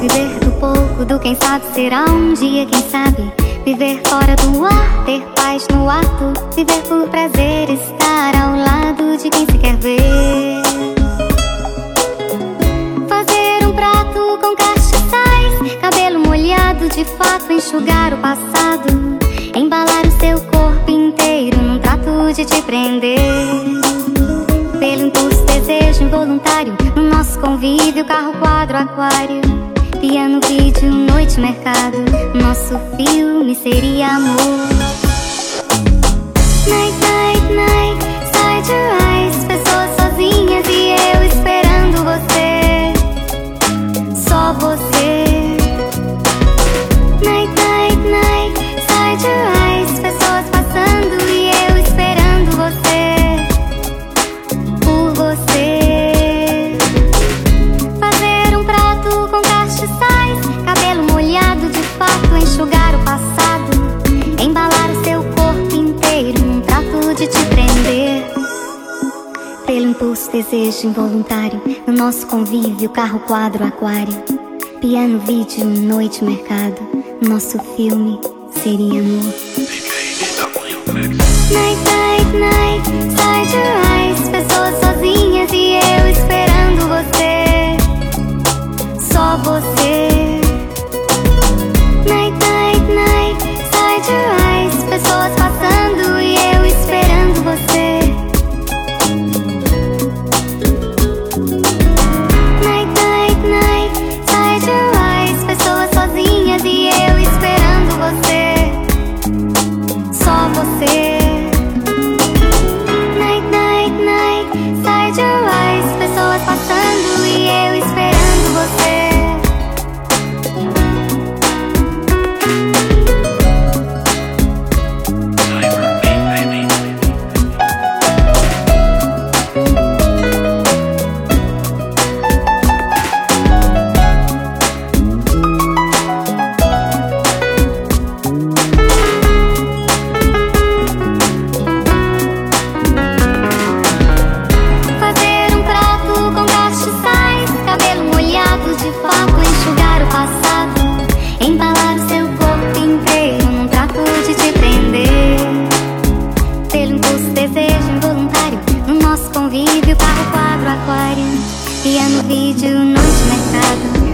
viver do pouco, do quem sabe será um dia, quem sabe. Viver fora do ar, ter paz no ato. Viver por prazer, de fato, enxugar o passado. Embalar o seu corpo inteiro num trato de te prender. Pelo impulso, desejo involuntário No nosso convívio, carro, quadro, aquário Piano, vídeo, noite, mercado Nosso filme seria amor Night, desejo involuntário, no nosso convívio, carro, quadro, aquário, piano, vídeo, noite, mercado, nosso filme seria amor. seja involuntário No nosso convívio, carro, quadro, aquário Piano, vídeo, noite, mercado.